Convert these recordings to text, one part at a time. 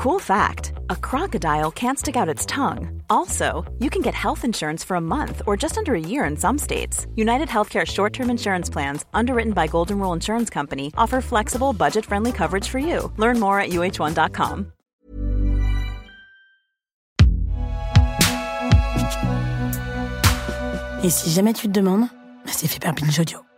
Cool fact a crocodile can't stick out its tongue. Also, you can get health insurance for a month or just under a year in some states. United Healthcare short term insurance plans, underwritten by Golden Rule Insurance Company, offer flexible, budget friendly coverage for you. Learn more at uh1.com. Et si jamais tu te demandes, c'est fait par Binge Audio.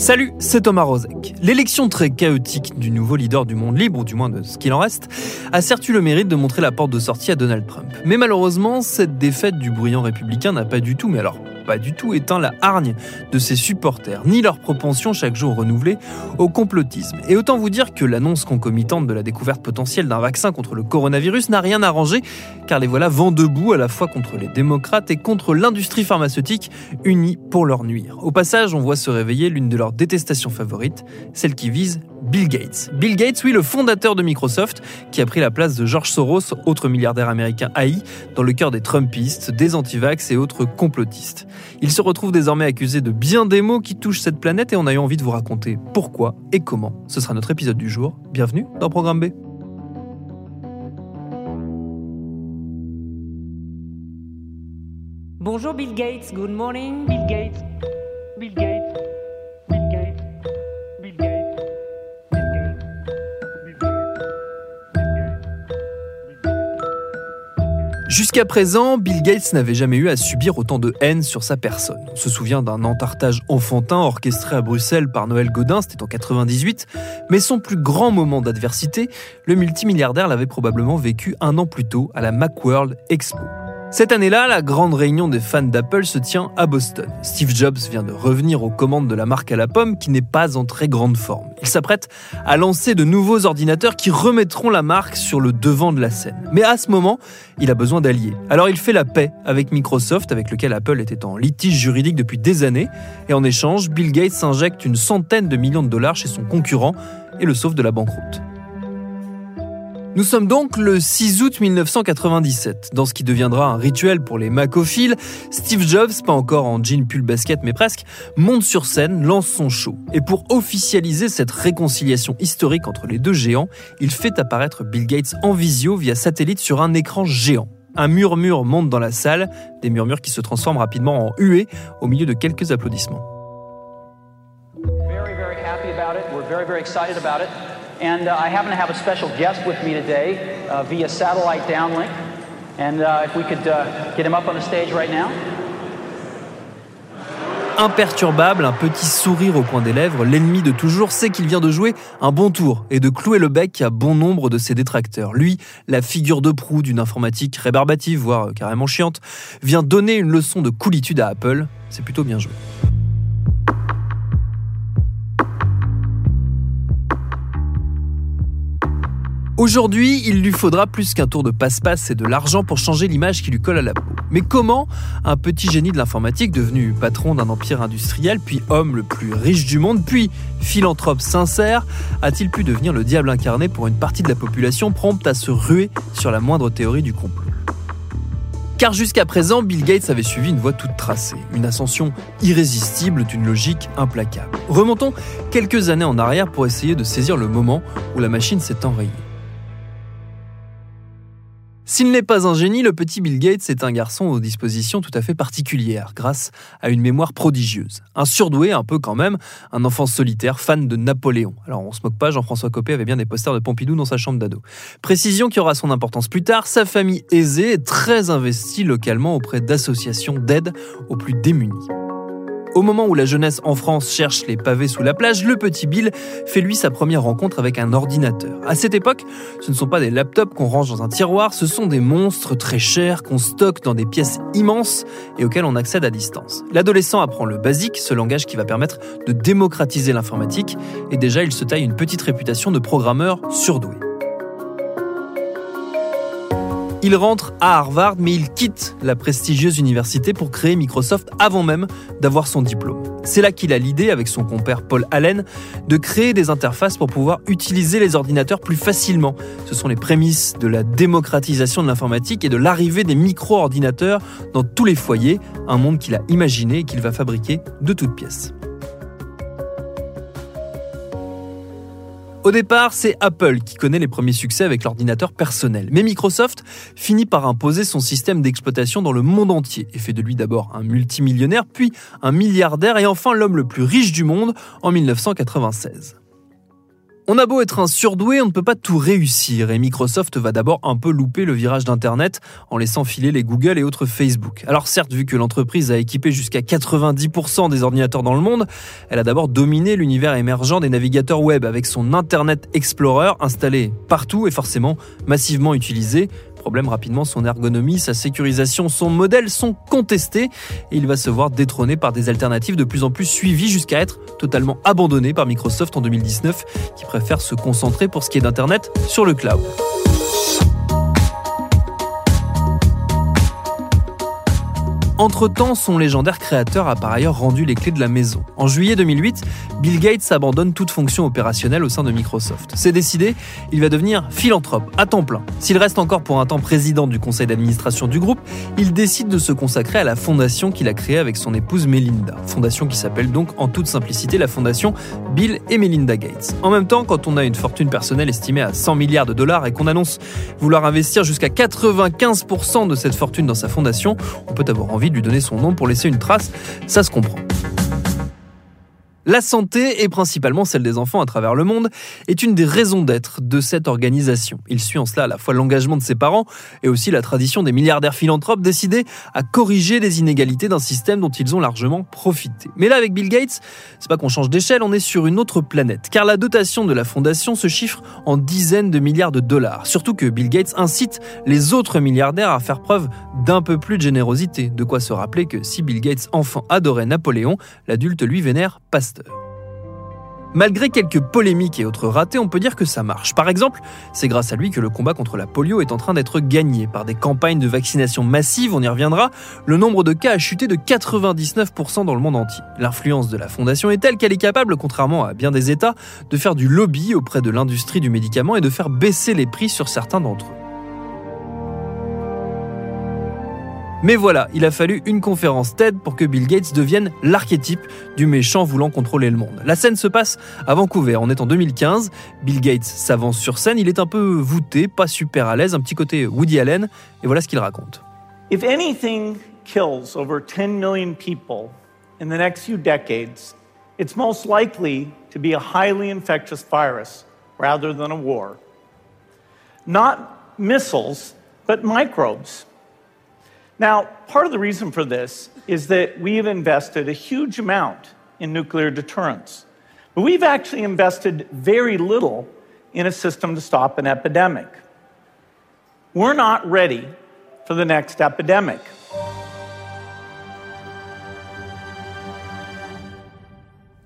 Salut, c'est Thomas Rozek. L'élection très chaotique du nouveau leader du monde libre, ou du moins de ce qu'il en reste, a certes eu le mérite de montrer la porte de sortie à Donald Trump. Mais malheureusement, cette défaite du bruyant républicain n'a pas du tout, mais alors du tout éteint la hargne de ses supporters, ni leur propension chaque jour renouvelée au complotisme. Et autant vous dire que l'annonce concomitante de la découverte potentielle d'un vaccin contre le coronavirus n'a rien arrangé, car les voilà vent debout à la fois contre les démocrates et contre l'industrie pharmaceutique, unis pour leur nuire. Au passage, on voit se réveiller l'une de leurs détestations favorites, celle qui vise Bill Gates. Bill Gates, oui, le fondateur de Microsoft, qui a pris la place de George Soros, autre milliardaire américain haï, dans le cœur des Trumpistes, des antivax et autres complotistes. Il se retrouve désormais accusé de bien des maux qui touchent cette planète et on a eu envie de vous raconter pourquoi et comment. Ce sera notre épisode du jour. Bienvenue dans Programme B. Bonjour Bill Gates, good morning Bill Gates. Bill Gates. Jusqu'à présent, Bill Gates n'avait jamais eu à subir autant de haine sur sa personne. On se souvient d'un entartage enfantin orchestré à Bruxelles par Noël Godin, c'était en 98, mais son plus grand moment d'adversité, le multimilliardaire l'avait probablement vécu un an plus tôt à la Macworld Expo. Cette année-là, la grande réunion des fans d'Apple se tient à Boston. Steve Jobs vient de revenir aux commandes de la marque à la pomme qui n'est pas en très grande forme. Il s'apprête à lancer de nouveaux ordinateurs qui remettront la marque sur le devant de la scène. Mais à ce moment, il a besoin d'alliés. Alors il fait la paix avec Microsoft, avec lequel Apple était en litige juridique depuis des années, et en échange, Bill Gates injecte une centaine de millions de dollars chez son concurrent et le sauve de la banqueroute. Nous sommes donc le 6 août 1997. Dans ce qui deviendra un rituel pour les macophiles, Steve Jobs, pas encore en jean pull basket mais presque, monte sur scène, lance son show. Et pour officialiser cette réconciliation historique entre les deux géants, il fait apparaître Bill Gates en visio via satellite sur un écran géant. Un murmure monte dans la salle, des murmures qui se transforment rapidement en huées au milieu de quelques applaudissements. And uh, I happen to have a special guest with me today uh, via satellite downlink. And uh, if we could uh, get him up on the stage right now. Imperturbable, un petit sourire au coin des lèvres, l'ennemi de toujours sait qu'il vient de jouer un bon tour et de clouer le bec à bon nombre de ses détracteurs. Lui, la figure de proue d'une informatique rébarbative, voire carrément chiante, vient donner une leçon de coolitude à Apple. C'est plutôt bien joué. Aujourd'hui, il lui faudra plus qu'un tour de passe-passe et de l'argent pour changer l'image qui lui colle à la peau. Mais comment un petit génie de l'informatique, devenu patron d'un empire industriel, puis homme le plus riche du monde, puis philanthrope sincère, a-t-il pu devenir le diable incarné pour une partie de la population prompte à se ruer sur la moindre théorie du complot? Car jusqu'à présent, Bill Gates avait suivi une voie toute tracée, une ascension irrésistible d'une logique implacable. Remontons quelques années en arrière pour essayer de saisir le moment où la machine s'est enrayée. S'il n'est pas un génie, le petit Bill Gates est un garçon aux dispositions tout à fait particulières, grâce à une mémoire prodigieuse. Un surdoué, un peu quand même, un enfant solitaire, fan de Napoléon. Alors on se moque pas, Jean-François Copé avait bien des posters de Pompidou dans sa chambre d'ado. Précision qui aura son importance plus tard, sa famille aisée est très investie localement auprès d'associations d'aide aux plus démunis. Au moment où la jeunesse en France cherche les pavés sous la plage, le petit Bill fait lui sa première rencontre avec un ordinateur. À cette époque, ce ne sont pas des laptops qu'on range dans un tiroir, ce sont des monstres très chers qu'on stocke dans des pièces immenses et auxquels on accède à distance. L'adolescent apprend le basique, ce langage qui va permettre de démocratiser l'informatique, et déjà il se taille une petite réputation de programmeur surdoué. Il rentre à Harvard, mais il quitte la prestigieuse université pour créer Microsoft avant même d'avoir son diplôme. C'est là qu'il a l'idée, avec son compère Paul Allen, de créer des interfaces pour pouvoir utiliser les ordinateurs plus facilement. Ce sont les prémices de la démocratisation de l'informatique et de l'arrivée des micro-ordinateurs dans tous les foyers, un monde qu'il a imaginé et qu'il va fabriquer de toutes pièces. Au départ, c'est Apple qui connaît les premiers succès avec l'ordinateur personnel. Mais Microsoft finit par imposer son système d'exploitation dans le monde entier et fait de lui d'abord un multimillionnaire, puis un milliardaire et enfin l'homme le plus riche du monde en 1996. On a beau être un surdoué, on ne peut pas tout réussir et Microsoft va d'abord un peu louper le virage d'Internet en laissant filer les Google et autres Facebook. Alors certes, vu que l'entreprise a équipé jusqu'à 90% des ordinateurs dans le monde, elle a d'abord dominé l'univers émergent des navigateurs web avec son Internet Explorer installé partout et forcément massivement utilisé, Problème rapidement, son ergonomie, sa sécurisation, son modèle sont contestés et il va se voir détrôné par des alternatives de plus en plus suivies jusqu'à être totalement abandonné par Microsoft en 2019 qui préfère se concentrer pour ce qui est d'Internet sur le cloud. Entre-temps, son légendaire créateur a par ailleurs rendu les clés de la maison. En juillet 2008, Bill Gates abandonne toute fonction opérationnelle au sein de Microsoft. C'est décidé, il va devenir philanthrope à temps plein. S'il reste encore pour un temps président du conseil d'administration du groupe, il décide de se consacrer à la fondation qu'il a créée avec son épouse Melinda. Fondation qui s'appelle donc en toute simplicité la fondation Bill et Melinda Gates. En même temps, quand on a une fortune personnelle estimée à 100 milliards de dollars et qu'on annonce vouloir investir jusqu'à 95% de cette fortune dans sa fondation, on peut avoir envie lui donner son nom pour laisser une trace, ça se comprend. La santé, et principalement celle des enfants à travers le monde, est une des raisons d'être de cette organisation. Il suit en cela à la fois l'engagement de ses parents et aussi la tradition des milliardaires philanthropes décidés à corriger les inégalités d'un système dont ils ont largement profité. Mais là, avec Bill Gates, c'est pas qu'on change d'échelle, on est sur une autre planète, car la dotation de la fondation se chiffre en dizaines de milliards de dollars. Surtout que Bill Gates incite les autres milliardaires à faire preuve d'un peu plus de générosité. De quoi se rappeler que si Bill Gates enfant adorait Napoléon, l'adulte lui vénère Malgré quelques polémiques et autres ratés, on peut dire que ça marche. Par exemple, c'est grâce à lui que le combat contre la polio est en train d'être gagné. Par des campagnes de vaccination massives, on y reviendra, le nombre de cas a chuté de 99% dans le monde entier. L'influence de la fondation est telle qu'elle est capable, contrairement à bien des États, de faire du lobby auprès de l'industrie du médicament et de faire baisser les prix sur certains d'entre eux. Mais voilà, il a fallu une conférence TED pour que Bill Gates devienne l'archétype du méchant voulant contrôler le monde. La scène se passe à Vancouver, on est en 2015, Bill Gates s'avance sur scène, il est un peu voûté, pas super à l'aise, un petit côté Woody Allen, et voilà ce qu'il raconte. If anything kills over 10 million people in the next few decades, it's most likely to be a highly infectious virus rather than a war. Not missiles, but microbes. Now, part of the reason for this is that we have invested a huge amount in nuclear deterrence, but we've actually invested very little in a system to stop an epidemic. We're not ready for the next epidemic.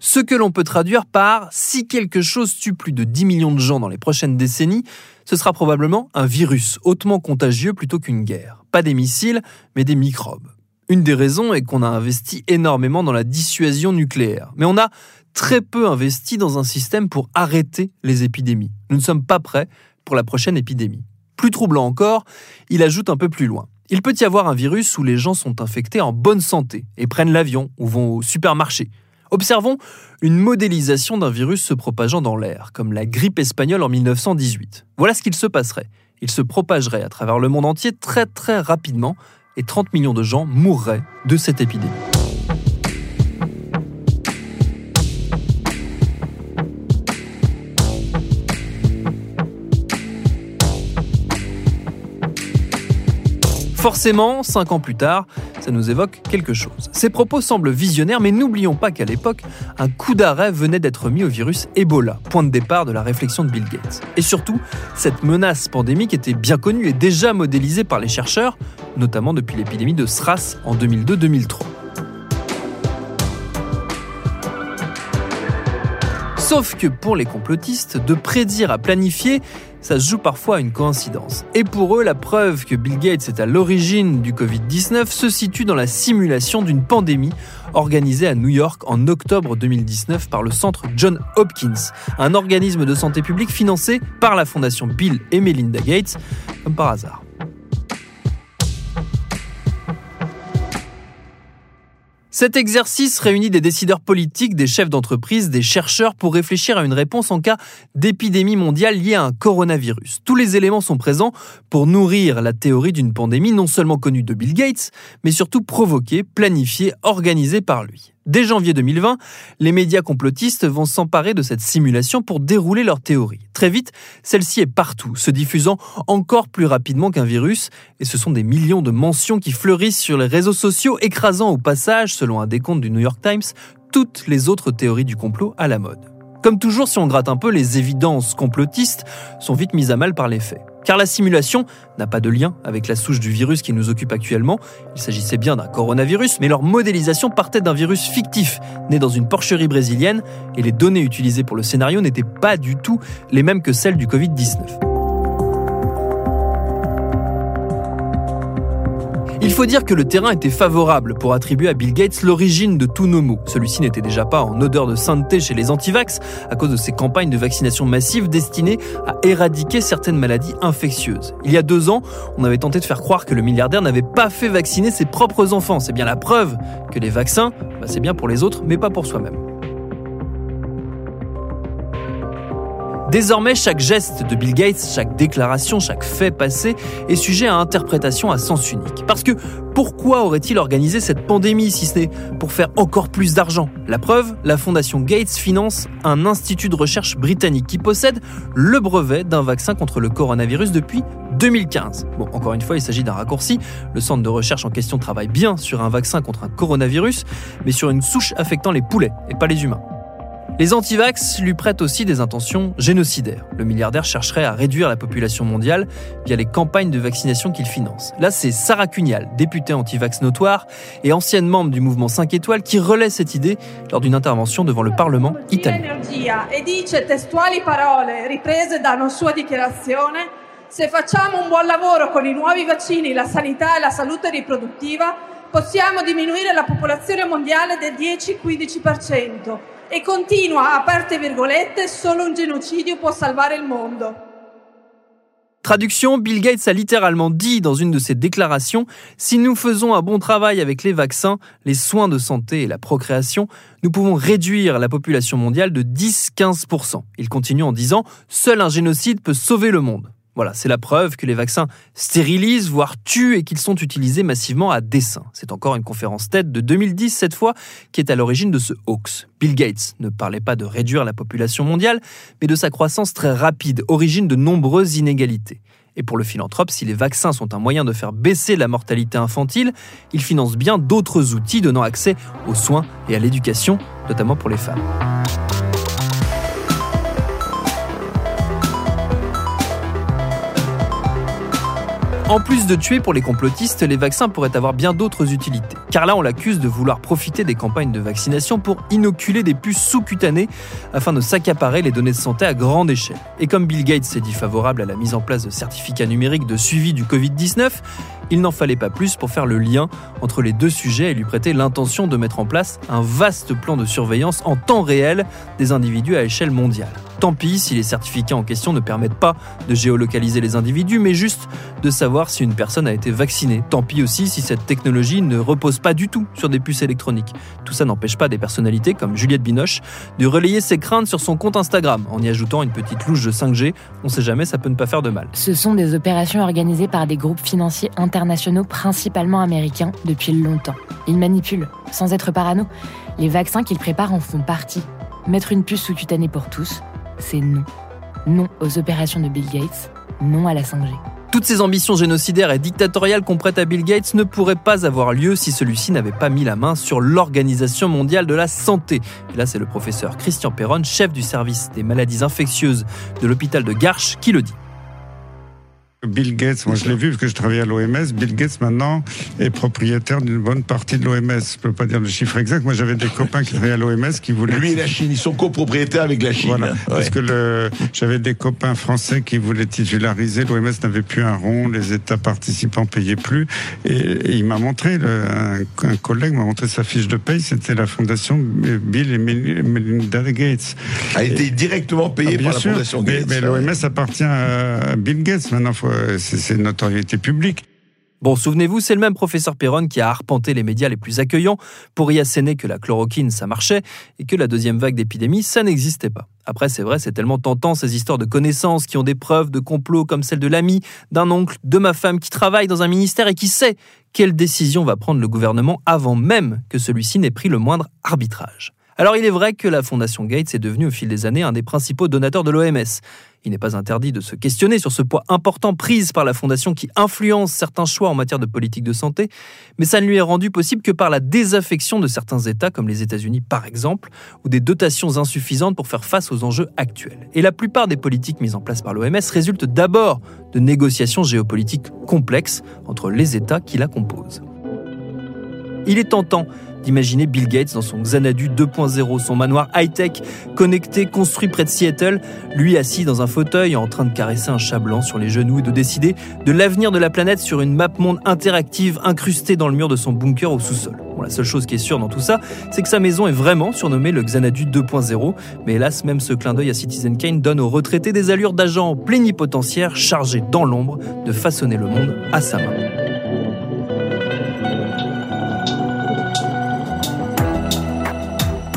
Ce que l'on peut traduire par si quelque chose tue plus de 10 millions de gens dans les prochaines décennies, ce sera probablement un virus hautement contagieux plutôt qu'une guerre. Pas des missiles, mais des microbes. Une des raisons est qu'on a investi énormément dans la dissuasion nucléaire, mais on a très peu investi dans un système pour arrêter les épidémies. Nous ne sommes pas prêts pour la prochaine épidémie. Plus troublant encore, il ajoute un peu plus loin. Il peut y avoir un virus où les gens sont infectés en bonne santé et prennent l'avion ou vont au supermarché. Observons une modélisation d'un virus se propageant dans l'air, comme la grippe espagnole en 1918. Voilà ce qu'il se passerait. Il se propagerait à travers le monde entier très très rapidement et 30 millions de gens mourraient de cette épidémie. Forcément, cinq ans plus tard, ça nous évoque quelque chose. Ces propos semblent visionnaires, mais n'oublions pas qu'à l'époque, un coup d'arrêt venait d'être mis au virus Ebola, point de départ de la réflexion de Bill Gates. Et surtout, cette menace pandémique était bien connue et déjà modélisée par les chercheurs, notamment depuis l'épidémie de SRAS en 2002-2003. Sauf que pour les complotistes, de prédire à planifier, ça se joue parfois à une coïncidence. Et pour eux, la preuve que Bill Gates est à l'origine du Covid-19 se situe dans la simulation d'une pandémie organisée à New York en octobre 2019 par le centre John Hopkins, un organisme de santé publique financé par la fondation Bill et Melinda Gates, comme par hasard. Cet exercice réunit des décideurs politiques, des chefs d'entreprise, des chercheurs pour réfléchir à une réponse en cas d'épidémie mondiale liée à un coronavirus. Tous les éléments sont présents pour nourrir la théorie d'une pandémie non seulement connue de Bill Gates, mais surtout provoquée, planifiée, organisée par lui. Dès janvier 2020, les médias complotistes vont s'emparer de cette simulation pour dérouler leur théorie. Très vite, celle-ci est partout, se diffusant encore plus rapidement qu'un virus, et ce sont des millions de mentions qui fleurissent sur les réseaux sociaux, écrasant au passage, selon un décompte du New York Times, toutes les autres théories du complot à la mode. Comme toujours, si on gratte un peu, les évidences complotistes sont vite mises à mal par les faits. Car la simulation n'a pas de lien avec la souche du virus qui nous occupe actuellement. Il s'agissait bien d'un coronavirus, mais leur modélisation partait d'un virus fictif, né dans une porcherie brésilienne, et les données utilisées pour le scénario n'étaient pas du tout les mêmes que celles du Covid-19. Il faut dire que le terrain était favorable pour attribuer à Bill Gates l'origine de tous nos maux. Celui-ci n'était déjà pas en odeur de sainteté chez les antivax à cause de ses campagnes de vaccination massive destinées à éradiquer certaines maladies infectieuses. Il y a deux ans, on avait tenté de faire croire que le milliardaire n'avait pas fait vacciner ses propres enfants. C'est bien la preuve que les vaccins, bah, c'est bien pour les autres, mais pas pour soi-même. Désormais, chaque geste de Bill Gates, chaque déclaration, chaque fait passé est sujet à interprétation à sens unique. Parce que pourquoi aurait-il organisé cette pandémie si ce n'est pour faire encore plus d'argent? La preuve, la fondation Gates finance un institut de recherche britannique qui possède le brevet d'un vaccin contre le coronavirus depuis 2015. Bon, encore une fois, il s'agit d'un raccourci. Le centre de recherche en question travaille bien sur un vaccin contre un coronavirus, mais sur une souche affectant les poulets et pas les humains. Les antivax lui prêtent aussi des intentions génocidaires. Le milliardaire chercherait à réduire la population mondiale via les campagnes de vaccination qu'il finance. Là, c'est Sarah Cunial, députée antivax notoire et ancienne membre du mouvement 5 étoiles, qui relaie cette idée lors d'une intervention devant le Parlement italien. E dice testuali parole riprese da una sua dichiarazione Se facciamo un buon lavoro con i nuovi vaccini, la sanità e la salute riproduttiva, possiamo diminuire la popolazione mondiale del 10-15% e continua, aperte virgolette, solo un genocidio può salvare il mondo. Traduction, Bill Gates a littéralement dit dans une de ses déclarations, si nous faisons un bon travail avec les vaccins, les soins de santé et la procréation, nous pouvons réduire la population mondiale de 10-15%. Il continue en disant, seul un génocide peut sauver le monde. Voilà, c'est la preuve que les vaccins stérilisent, voire tuent et qu'ils sont utilisés massivement à dessein. C'est encore une conférence TED de 2010 cette fois qui est à l'origine de ce hoax. Bill Gates ne parlait pas de réduire la population mondiale, mais de sa croissance très rapide, origine de nombreuses inégalités. Et pour le philanthrope, si les vaccins sont un moyen de faire baisser la mortalité infantile, il finance bien d'autres outils donnant accès aux soins et à l'éducation, notamment pour les femmes. En plus de tuer pour les complotistes, les vaccins pourraient avoir bien d'autres utilités. Car là, on l'accuse de vouloir profiter des campagnes de vaccination pour inoculer des puces sous-cutanées afin de s'accaparer les données de santé à grande échelle. Et comme Bill Gates s'est dit favorable à la mise en place de certificats numériques de suivi du Covid-19, il n'en fallait pas plus pour faire le lien entre les deux sujets et lui prêter l'intention de mettre en place un vaste plan de surveillance en temps réel des individus à échelle mondiale. Tant pis si les certificats en question ne permettent pas de géolocaliser les individus, mais juste de savoir si une personne a été vaccinée. Tant pis aussi si cette technologie ne repose pas du tout sur des puces électroniques. Tout ça n'empêche pas des personnalités comme Juliette Binoche de relayer ses craintes sur son compte Instagram en y ajoutant une petite louche de 5G. On sait jamais, ça peut ne pas faire de mal. Ce sont des opérations organisées par des groupes financiers internationaux, principalement américains, depuis longtemps. Ils manipulent, sans être parano. Les vaccins qu'ils préparent en font partie. Mettre une puce sous-cutanée pour tous, c'est non. Non aux opérations de Bill Gates, non à la 5G. Toutes ces ambitions génocidaires et dictatoriales qu'on prête à Bill Gates ne pourraient pas avoir lieu si celui-ci n'avait pas mis la main sur l'Organisation mondiale de la santé. Et là, c'est le professeur Christian Perron, chef du service des maladies infectieuses de l'hôpital de Garches, qui le dit. Bill Gates, moi je l'ai vu parce que je travaillais à l'OMS, Bill Gates maintenant est propriétaire d'une bonne partie de l'OMS. Je peux pas dire le chiffre exact. Moi j'avais des copains qui travaillaient à l'OMS qui voulaient... Lui et la Chine, ils sont copropriétaires avec la Chine. Voilà, parce que le... j'avais des copains français qui voulaient titulariser. L'OMS n'avait plus un rond, les États participants payaient plus. Et, il m'a montré, un, collègue m'a montré sa fiche de paye, c'était la fondation Bill et Melinda Gates. A été directement payé ah, par la fondation Gates. Mais, l'OMS appartient à Bill Gates maintenant. Faut, c'est une notoriété publique. Bon, souvenez-vous, c'est le même professeur Perron qui a arpenté les médias les plus accueillants pour y asséner que la chloroquine, ça marchait, et que la deuxième vague d'épidémie, ça n'existait pas. Après, c'est vrai, c'est tellement tentant ces histoires de connaissances qui ont des preuves de complot comme celle de l'ami, d'un oncle, de ma femme qui travaille dans un ministère et qui sait quelle décision va prendre le gouvernement avant même que celui-ci n'ait pris le moindre arbitrage. Alors il est vrai que la Fondation Gates est devenue au fil des années un des principaux donateurs de l'OMS. Il n'est pas interdit de se questionner sur ce poids important pris par la Fondation qui influence certains choix en matière de politique de santé, mais ça ne lui est rendu possible que par la désaffection de certains États, comme les États-Unis par exemple, ou des dotations insuffisantes pour faire face aux enjeux actuels. Et la plupart des politiques mises en place par l'OMS résultent d'abord de négociations géopolitiques complexes entre les États qui la composent. Il est tentant d'imaginer Bill Gates dans son Xanadu 2.0, son manoir high-tech connecté construit près de Seattle, lui assis dans un fauteuil en train de caresser un chat blanc sur les genoux et de décider de l'avenir de la planète sur une map monde interactive incrustée dans le mur de son bunker au sous-sol. La seule chose qui est sûre dans tout ça, c'est que sa maison est vraiment surnommée le Xanadu 2.0, mais hélas, même ce clin d'œil à Citizen Kane donne aux retraités des allures d'agents plénipotentiaires chargés dans l'ombre de façonner le monde à sa main.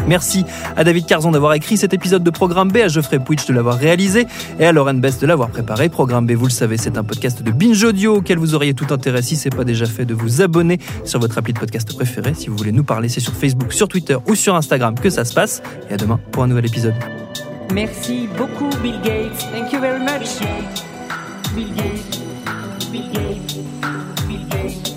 Merci à David Carzon d'avoir écrit cet épisode de Programme B, à Geoffrey Pouitch de l'avoir réalisé et à Lauren Bess de l'avoir préparé. Programme B, vous le savez, c'est un podcast de Binge Audio auquel vous auriez tout intérêt si ce n'est pas déjà fait de vous abonner sur votre appli de podcast préféré. Si vous voulez nous parler, c'est sur Facebook, sur Twitter ou sur Instagram que ça se passe. Et à demain pour un nouvel épisode. Merci beaucoup, Bill Gates. Thank you very much. Bill Gates. Bill Gates. Bill Gates.